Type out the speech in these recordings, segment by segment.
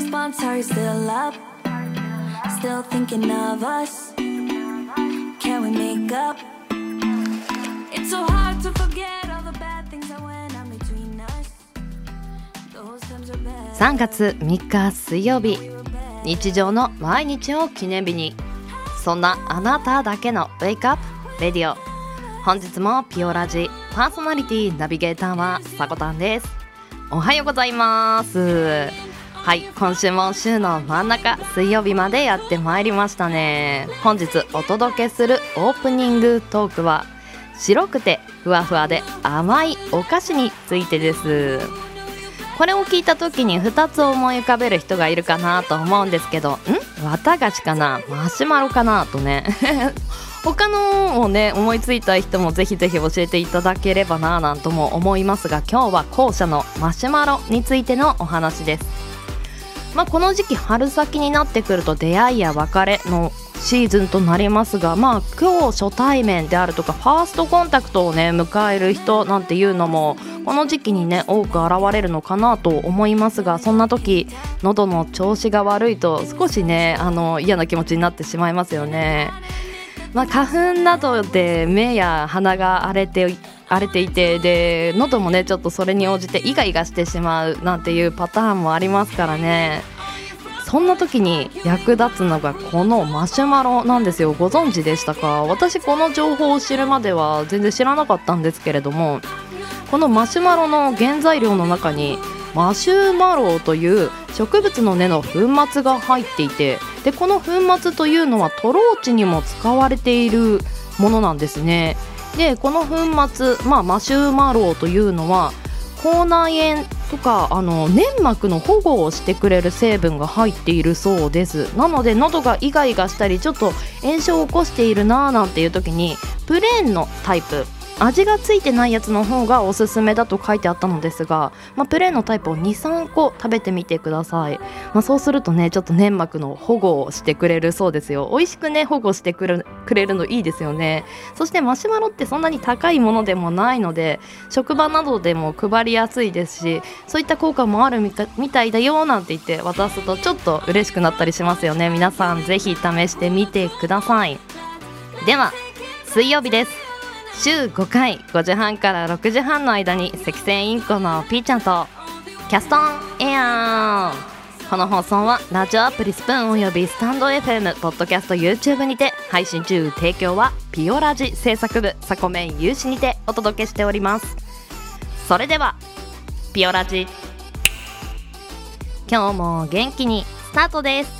response? Are you still up? Still thinking of us? Can we make up? It's so hard to forget all the bad things that went on between us. Those times are bad. 3月3日水曜日日常の毎日を記念日にそんなあなただけのウェイクアップレディオ本日もピオラジパーソナリティナビゲーターはさこたんですおはようございますはい今週も週の真ん中水曜日までやってまいりましたね。本日お届けするオープニングトークは白くてふわふわで甘いお菓子についてです。これを聞いた時に2つ思い浮かべる人がいるかなと思うんですけどん？綿菓子かな？マシュマロかなとね。他のをね思いついた人もぜひぜひ教えていただければなぁなんとも思いますが今日は後者のマシュマロについてのお話です。まあこの時期春先になってくると出会いや別れのシーズンとなりますがまあ今日初対面であるとかファーストコンタクトをね迎える人なんていうのもこの時期にね多く現れるのかなと思いますがそんな時喉の調子が悪いと少しねあの嫌な気持ちになってしまいますよね。まあ、花粉などで目や鼻が荒れて荒れていてで喉もねちょっとそれに応じてイガイガしてしまうなんていうパターンもありますからね。そんな時に役立つのがこのマシュマロなんですよ。ご存知でしたか？私この情報を知るまでは全然知らなかったんですけれどもこのマシュマロの原材料の中にマシュマロという植物の根の粉末が入っていてでこの粉末というのはトローチにも使われているものなんですね。でこの粉末、まあ、マシューマロウというのは口内炎とかあの粘膜の保護をしてくれる成分が入っているそうです。なので喉がイガイガしたりちょっと炎症を起こしているなーなんていう時にプレーンのタイプ味がついてないやつの方がおすすめだと書いてあったのですが、まあ、プレーンのタイプを23個食べてみてください、まあ、そうするとねちょっと粘膜の保護をしてくれるそうですよ。美味しくね保護してくれくれるのいいですよね。そしてマシュマロってそんなに高いものでもないので職場などでも配りやすいですしそういった効果もあるみたいだよなんて言って渡すとちょっと嬉しくなったりしますよね。皆さんぜひ試してみてください。では水曜日です。週5回5時半から6時半の間に赤線インコのピーちゃんとキャストンエアー。この放送はラジオアプリスプーンおよびスタンド FM ポッドキャスト YouTube にて配信中提供はピオラジ制作部サコメン有志にてお届けしておりますそれではピオラジ。今日も元気にスタートです。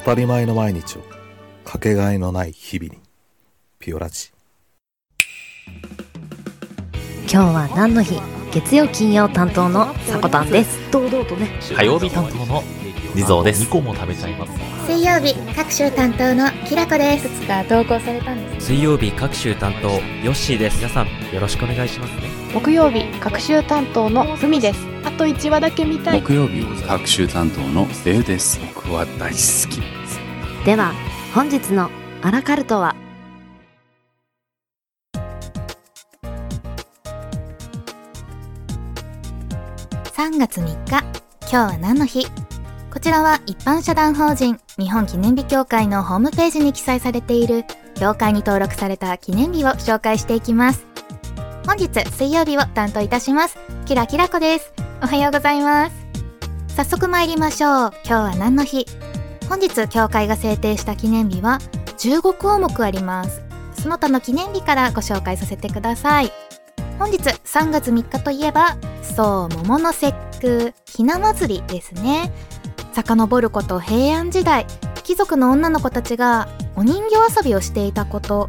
当たり前の毎日をかけがえのない日々にピオラジ今日は何の日？月曜金曜担当のさこたんです堂々とね火曜日担当のリゾーです。2個も食べちゃいます。水曜日各週担当のきらこです。いくつか投稿されたんです。水曜日各週担当ヨッシーです。皆さんよろしくお願いしますね。木曜日各週担当のふみです。あと1話だけ見たい。木曜日各週担当のデウです。僕は大好き。では本日のアラカルトは？3月3日今日は何の日？こちらは一般社団法人日本記念日協会のホームページに記載されている協会に登録された記念日を紹介していきます。本日水曜日を担当いたします。キラキラコです。おはようございます。早速参りましょう。今日は何の日？本日協会が制定した記念日は15項目あります。その他の記念日からご紹介させてください。本日3月3日といえばそう桃の節句。ひな祭りですね。遡ること平安時代。貴族の女の子たちがお人形遊びをしていたこと。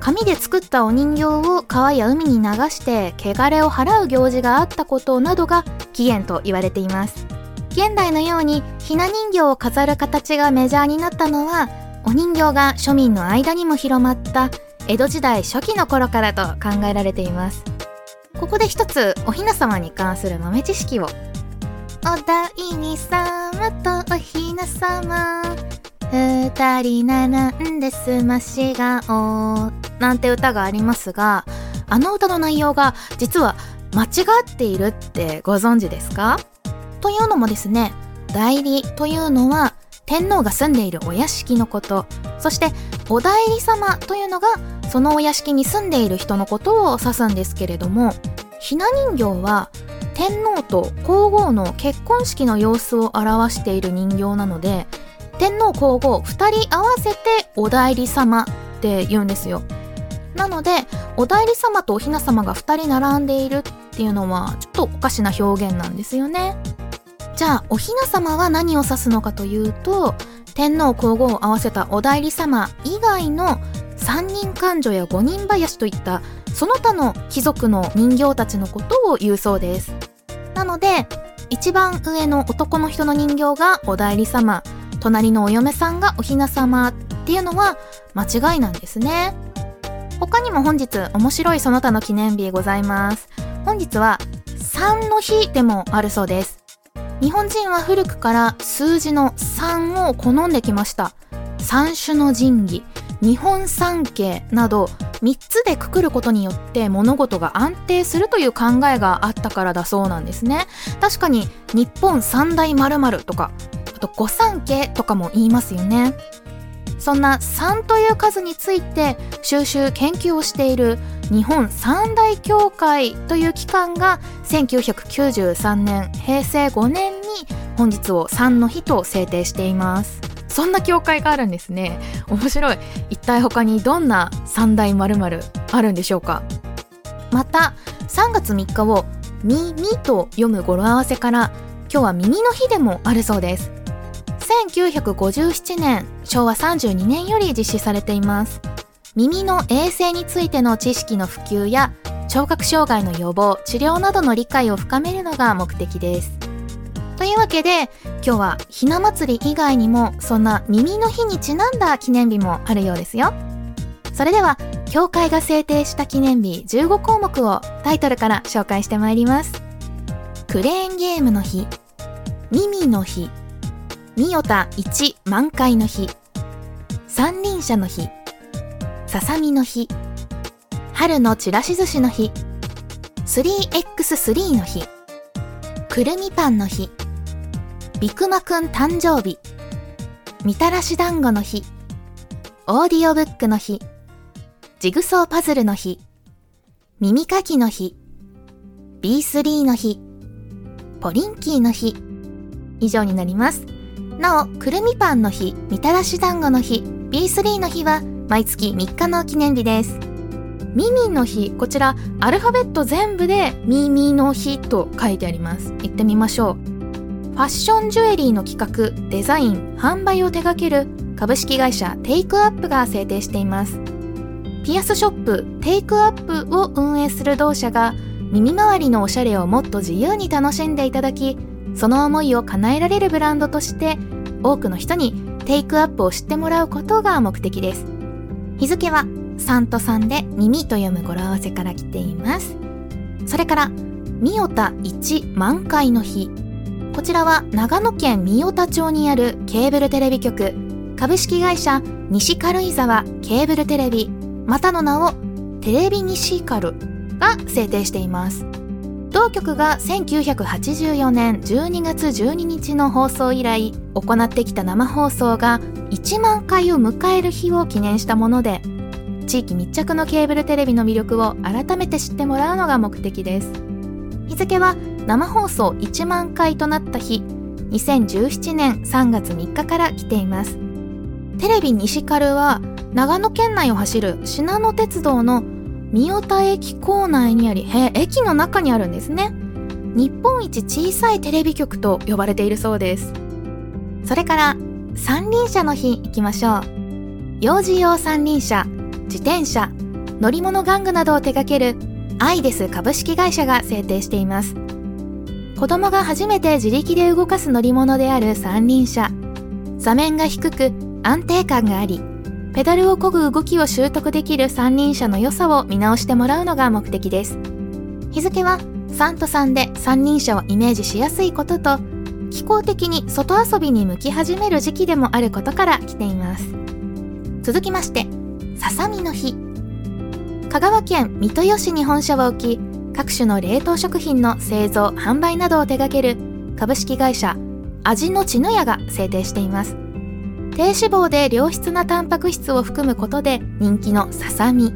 紙で作ったお人形を川や海に流して汚れを払う行事があったことなどが起源と言われています。現代のようにひな人形を飾る形がメジャーになったのはお人形が庶民の間にも広まった江戸時代初期の頃からと考えられています。ここで一つお雛様に関する豆知識を。お第二様とお雛様二人並んですまし顔。なんて歌がありますがあの歌の内容が実は間違っているってご存知ですか？というのもですね代理というのは天皇が住んでいるお屋敷のこと。そしてお代理様というのがそのお屋敷に住んでいる人のことを指すんですけれどもひな人形は天皇と皇后の結婚式の様子を表している人形なので天皇皇后2人合わせてお代理様って言うんですよ。なのでお代理様とお雛様が2人並んでいるっていうのはちょっとおかしな表現なんですよね。じゃあお雛様は何を指すのかというと天皇皇后を合わせたお代理様以外の三人官女や五人林といったその他の貴族の人形たちのことを言うそうです。なので一番上の男の人の人形がお代理様隣のお嫁さんがお雛様っていうのは間違いなんですね。他にも本日面白いその他の記念日ございます。本日は3の日でもあるそうです。日本人は古くから数字の3を好んできました。三種の神器。日本三景など3つでくくることによって物事が安定するという考えがあったからだそうなんですね。確かに日本三大〇〇とかあと御三家とかも言いますよね。そんな3という数について収集研究をしている日本三大協会という機関が1993年平成5年に本日を3の日と制定しています。そんな協会があるんですね。面白い。一体他にどんな三大〇〇あるんでしょうか。また3月3日を「み」「み」と読む語呂合わせから今日は耳の日でもあるそうです。1957年昭和32年より実施されています。耳の衛生についての知識の普及や聴覚障害の予防治療などの理解を深めるのが目的です。というわけで今日はひな祭り以外にもそんな耳の日にちなんだ記念日もあるようですよ。それでは協会が制定した記念日15項目をタイトルから紹介してまいります。クレーンゲームの日耳の日ミヨタ一満開の日三輪車の日ささみの日春のちらし寿司の日 3x3 の日くるみパンの日ビクマくん誕生日。みたらし団子の日。オーディオブックの日。ジグソーパズルの日。耳かきの日。B3 の日。ポリンキーの日。以上になります。なお、くるみパンの日、みたらし団子の日、B3 の日は毎月3日の記念日です。ミミの日、こちらアルファベット全部でミミの日と書いてあります。行ってみましょう。ファッションジュエリーの企画、デザイン、販売を手掛ける株式会社テイクアップが制定しています。ピアスショップテイクアップを運営する同社が耳周りのおしゃれをもっと自由に楽しんでいただきその思いを叶えられるブランドとして多くの人にテイクアップを知ってもらうことが目的です。日付は3と3で耳と読む語呂合わせから来ています。それから三代田一満開の日。こちらは長野県三代田町にあるケーブルテレビ局。株式会社西軽井沢ケーブルテレビ。またの名をテレビ西軽が制定しています。同局が1984年12月12日の放送以来行ってきた生放送が1万回を迎える日を記念したもので地域密着のケーブルテレビの魅力を改めて知ってもらうのが目的です。日付は生放送1万回となった日2017年3月3日から来ていますテレビ西カルは長野県内を走る信濃鉄道の三代田駅構内にあり、へ駅の中にあるんですね。日本一小さいテレビ局と呼ばれているそうです。それから、三輪車の日行きましょう幼児用三輪車自転車乗り物玩具などを手掛けるアイデス株式会社が制定しています。子供が初めて自力で動かす乗り物である三輪車。座面が低く安定感がありペダルを漕ぐ動きを習得できる三輪車の良さを見直してもらうのが目的です。日付は3と3で三輪車をイメージしやすいことと気候的に外遊びに向き始める時期でもあることから来ています。続きましてささみの日。香川県三豊市に本社を置き各種の冷凍食品の製造販売などを手掛ける株式会社味の血の屋が制定しています。低脂肪で良質なタンパク質を含むことで人気のささみ。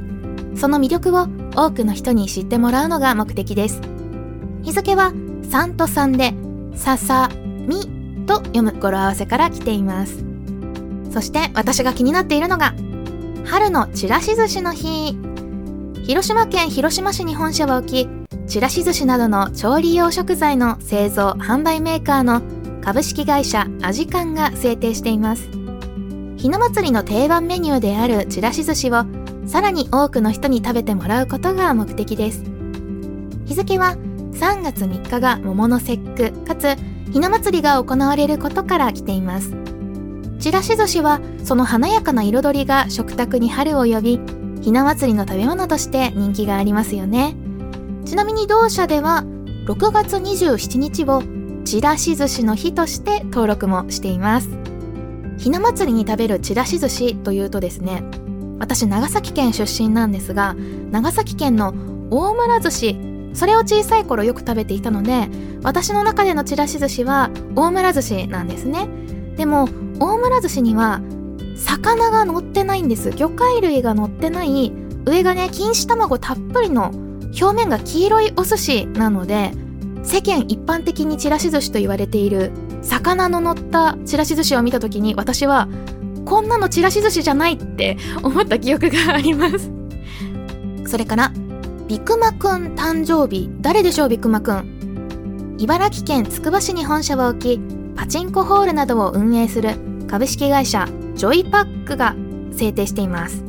その魅力を多くの人に知ってもらうのが目的です。日付は3と3でささみと読む語呂合わせから来ています。そして私が気になっているのが春のちらし寿司の日。広島県広島市に本社を置きちらし寿司などの調理用食材の製造販売メーカーの株式会社アジカンが制定しています。ひな祭りの定番メニューであるちらし寿司をさらに多くの人に食べてもらうことが目的です。日付は3月3日が桃の節句かつひな祭りが行われることから来ています。ちらし寿司はその華やかな彩りが食卓に春を呼びひな祭りの食べ物として人気がありますよね。ちなみに同社では6月27日をちらし寿司の日として登録もしています。ひな祭りに食べるちらし寿司というとですね私長崎県出身なんですが長崎県の大村寿司それを小さい頃よく食べていたので私の中でのちらし寿司は大村寿司なんですね。でも大村寿司には魚が乗ってないんです。魚介類が乗ってない上がね錦糸卵たっぷりの表面が黄色いお寿司なので世間一般的にちらし寿司と言われている魚の乗ったちらし寿司を見た時に私はこんなのちらし寿司じゃないって思った記憶があります。それからビクマくん誕生日。誰でしょうビクマくん茨城県つくば市に本社を置きパチンコホールなどを運営する株式会社ジョイパックが制定しています。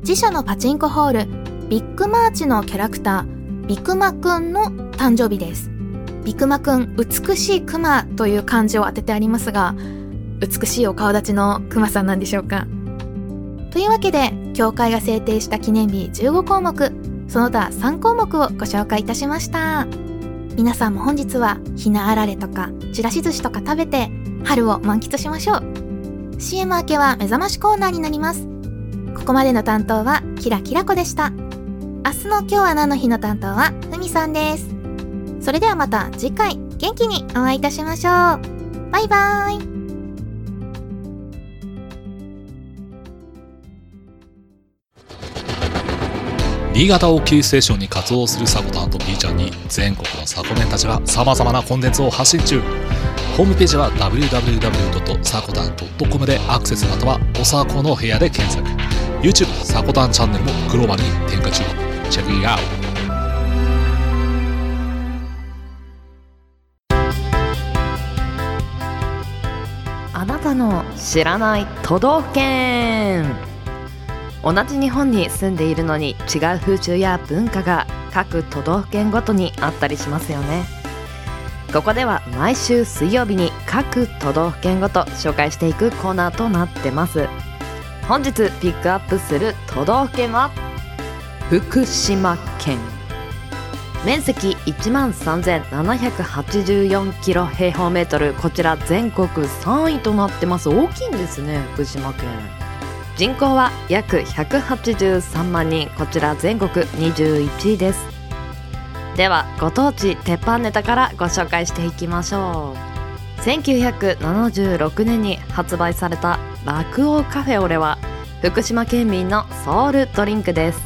自社のパチンコホールビッグマーチのキャラクタービクマくんの誕生日です。ビクマくん美しいクマという漢字を当ててありますが美しいお顔立ちのクマさんなんでしょうか。というわけで協会が制定した記念日15項目その他3項目をご紹介いたしました。皆さんも本日はひなあられとかちらし寿司とか食べて春を満喫しましょう。CM 明けは目覚ましコーナーになります。ここまでの担当はキラキラ子でした。明日の今日は何の日の担当はふみさんです。それではまた次回元気にお会いいたしましょう。バイバーイ。新潟をキーステーションに活動するサコタンと B ちゃんに全国のサコメンたちが様々なコンテンツを発信中。ホームページは www. サコタン .com でアクセスまたはおさこの部屋で検索。YouTube サコタンチャンネルもグローバルに展開中。チェックイアウト。あなたの知らない都道府県。同じ日本に住んでいるのに違う風習や文化が各都道府県ごとにあったりしますよね。ここでは毎週水曜日に各都道府県ごと紹介していくコーナーとなってます。本日ピックアップする都道府県は？福島県。面積1万3784キロ平方メートル。こちら全国3位となってます。大きいんですね福島県。人口は約183万人。こちら全国21位です。ではご当地鉄板ネタからご紹介していきましょう。1976年に発売された落王カフェオレは福島県民のソウルドリンクです。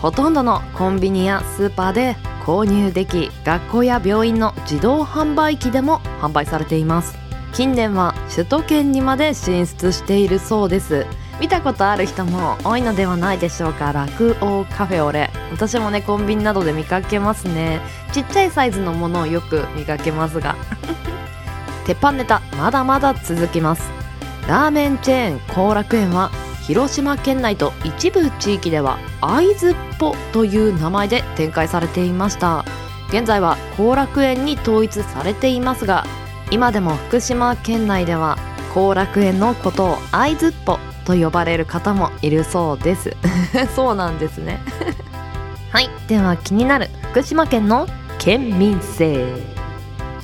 ほとんどのコンビニやスーパーで購入でき学校や病院の自動販売機でも販売されています。近年は首都圏にまで進出しているそうです。見たことある人も多いのではないでしょうか。落王カフェオレ。私もねコンビニなどで見かけますね。ちっちゃいサイズのものをよく見かけますが。鉄板ネタまだまだ続きます。ラーメンチェーン後楽園は広島県内と一部地域では会津っぽという名前で展開されていました。現在は後楽園に統一されていますが今でも福島県内では後楽園のことを会津っぽと呼ばれる方もいるそうです。そうなんですね。はい。では気になる福島県の県民性。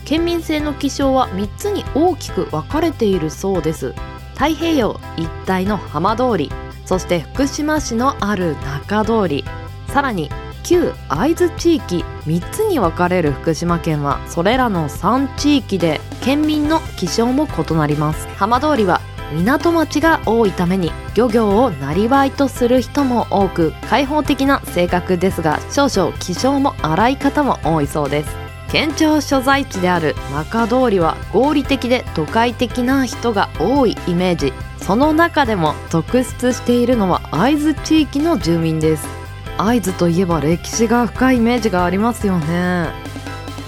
県民性の気象は3つに大きく分かれているそうです。太平洋一帯の浜通りそして福島市のある中通り。さらに旧会津地域3つに分かれる福島県はそれらの3地域で県民の気象も異なります。浜通りは港町が多いために漁業をなりとする人も多く開放的な性格ですが少々気象も荒い方も多いそうです。県庁所在地である中通りは合理的で都会的な人が多いイメージ。その中でも特筆しているのは会津地域の住民です。会津といえば歴史が深いイメージがありますよね。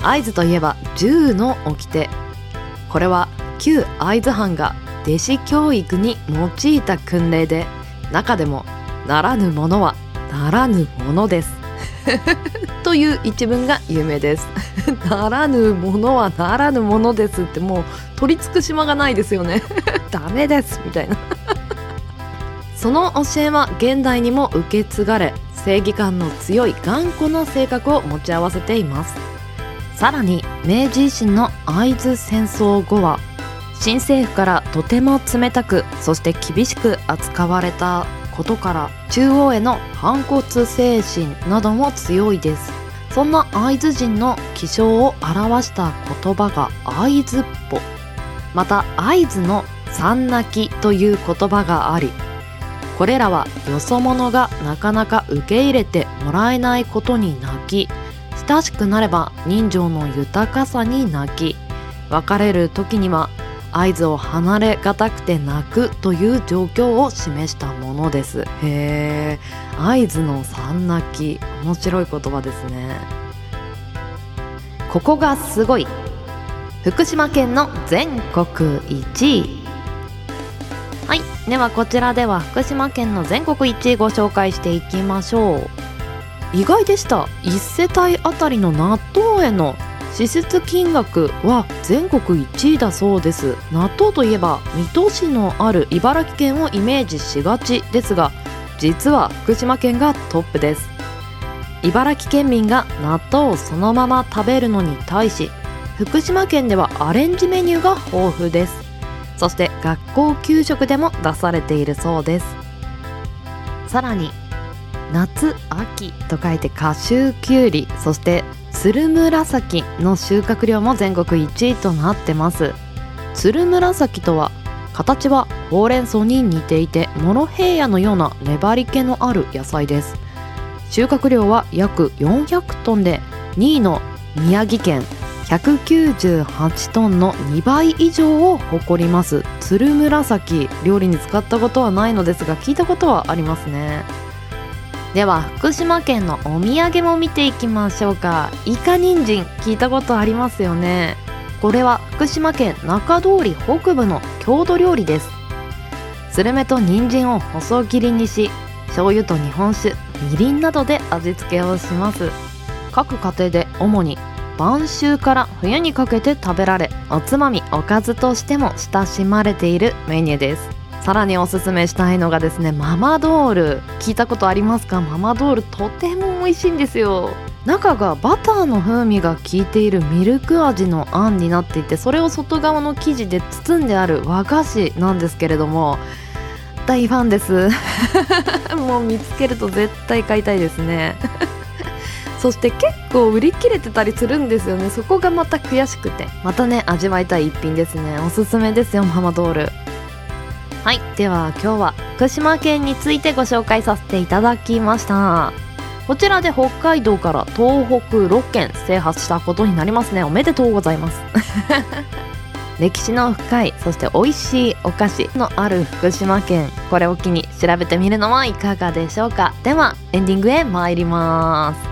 会津といえば銃の掟。これは旧会津藩が弟子教育に用いた訓令で中でもならぬものはならぬものです。という一文が有名です。ならぬものはならぬものですってもう取り付く島がないですよね。ダメですみたいな。その教えは現代にも受け継がれ正義感の強い頑固な性格を持ち合わせています。さらに明治維新の会津戦争後は新政府からとても冷たくそして厳しく扱われたことから中央への反骨精神なども強いです。そんな会津人の気象を表した言葉が会津っぽ。また会津の三泣きという言葉がありこれらはよそ者がなかなか受け入れてもらえないことに泣き親しくなれば人情の豊かさに泣き別れる時には合図を離れがたくて泣くという状況を示したものです。へえ合図の三泣き。面白い言葉ですね。ここがすごい。福島県の全国1位。はい。ではこちらでは福島県の全国1位ご紹介していきましょう。意外でした。1世帯あたりの納豆への施設金額は全国1位だそうです。納豆といえば水戸市のある茨城県をイメージしがちですが実は福島県がトップです。茨城県民が納豆をそのまま食べるのに対し福島県ではアレンジメニューが豊富です。そして学校給食でも出されているそうです。さらに夏秋と書いて夏秋きゅうりそしてつるむらさきの収穫量も全国1位となってます。つるむらさきとは形はほうれん草に似ていてモロヘイヤのような粘り気のある野菜です。収穫量は約400トンで2位の宮城県198トンの2倍以上を誇ります。つるむらさき料理に使ったことはないのですが聞いたことはありますね。では福島県のお土産も見ていきましょうか。イカ人参聞いたことありますよね。これは福島県中通り北部の郷土料理です。スルメと人参を細切りにし醤油と日本酒みりんなどで味付けをします。各家庭で主に晩秋から冬にかけて食べられおつまみおかずとしても親しまれているメニューです。さらにおすすめしたいのがですねママドール。聞いたことありますか？ママドールとても美味しいんですよ。中がバターの風味が効いているミルク味のあんになっていてそれを外側の生地で包んである和菓子なんですけれども大ファンです。もう見つけると絶対買いたいですね。そして結構売り切れてたりするんですよね。そこがまた悔しくて。またね味わいたい一品ですね。おすすめですよママドール。はいでは今日は福島県についてご紹介させていただきました。こちらで北海道から東北6県制覇したことになりますね。おめでとうございます。歴史の深いそして美味しいお菓子のある福島県。これを機に調べてみるのはいかがでしょうか。ではエンディングへ参ります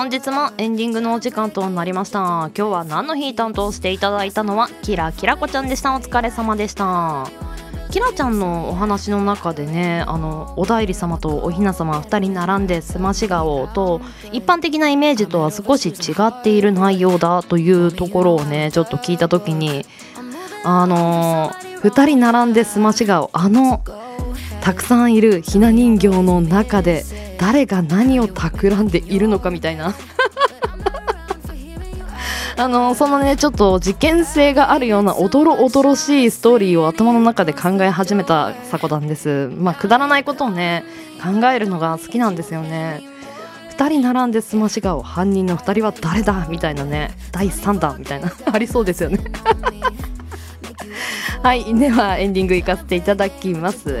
本日もエンディングのお時間となりました。今日は何の日担当していただいたのはキラキラこちゃんでした。お疲れ様でした。キラちゃんのお話の中でねあのおだいり様とおひな様2人並んですまし顔と一般的なイメージとは少し違っている内容だというところをねちょっと聞いた時にあの2人並んですまし顔あのたくさんいるひな人形の中で誰が何を企んでいるのかみたいな。あのそのねちょっと事件性があるようなおどろおどろしいストーリーを頭の中で考え始めたさこなんです。まあくだらないことをね考えるのが好きなんですよね。2人並んですまし顔犯人の2人は誰だみたいなね第3弾みたいな ありそうですよね。はいではエンディングいかせていただきます。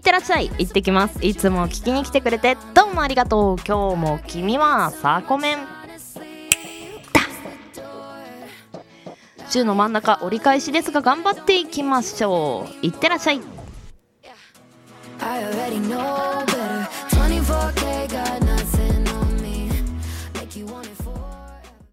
ってらっしゃい。行ってきます。いつも聞きに来てくれて。どうもありがとう。今日も君はサーコメン。だ。週の真ん中折り返しですが頑張っていきましょう。いってらっしゃい。I already know,